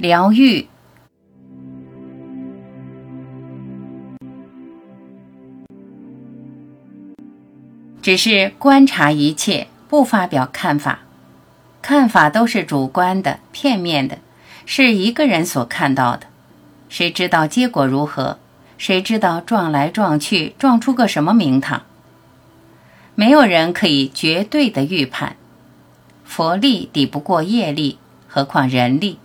疗愈，只是观察一切，不发表看法。看法都是主观的、片面的，是一个人所看到的。谁知道结果如何？谁知道撞来撞去，撞出个什么名堂？没有人可以绝对的预判。佛力抵不过业力，何况人力？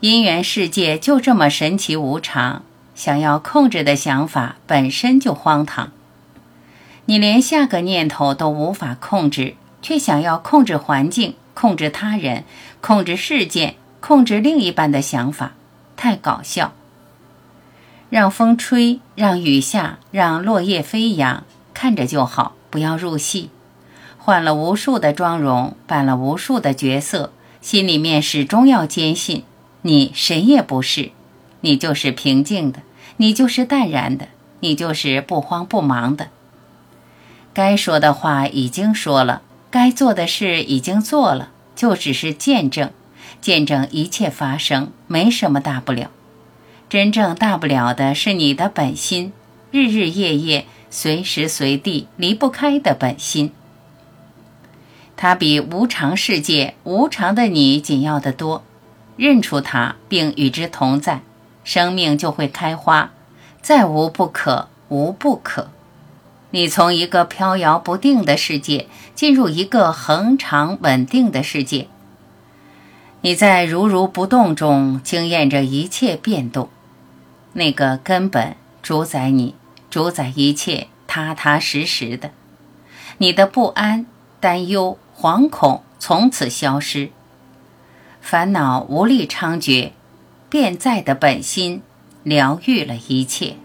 因缘世界就这么神奇无常，想要控制的想法本身就荒唐。你连下个念头都无法控制，却想要控制环境、控制他人、控制事件、控制另一半的想法，太搞笑。让风吹，让雨下，让落叶飞扬，看着就好，不要入戏。换了无数的妆容，扮了无数的角色，心里面始终要坚信。你谁也不是，你就是平静的，你就是淡然的，你就是不慌不忙的。该说的话已经说了，该做的事已经做了，就只是见证，见证一切发生，没什么大不了。真正大不了的是你的本心，日日夜夜、随时随地离不开的本心。它比无常世界、无常的你紧要得多。认出它，并与之同在，生命就会开花。再无不可，无不可。你从一个飘摇不定的世界进入一个恒常稳定的世界。你在如如不动中经验着一切变动。那个根本主宰你，主宰一切，踏踏实实的。你的不安、担忧、惶恐从此消失。烦恼无力猖獗，便在的本心疗愈了一切。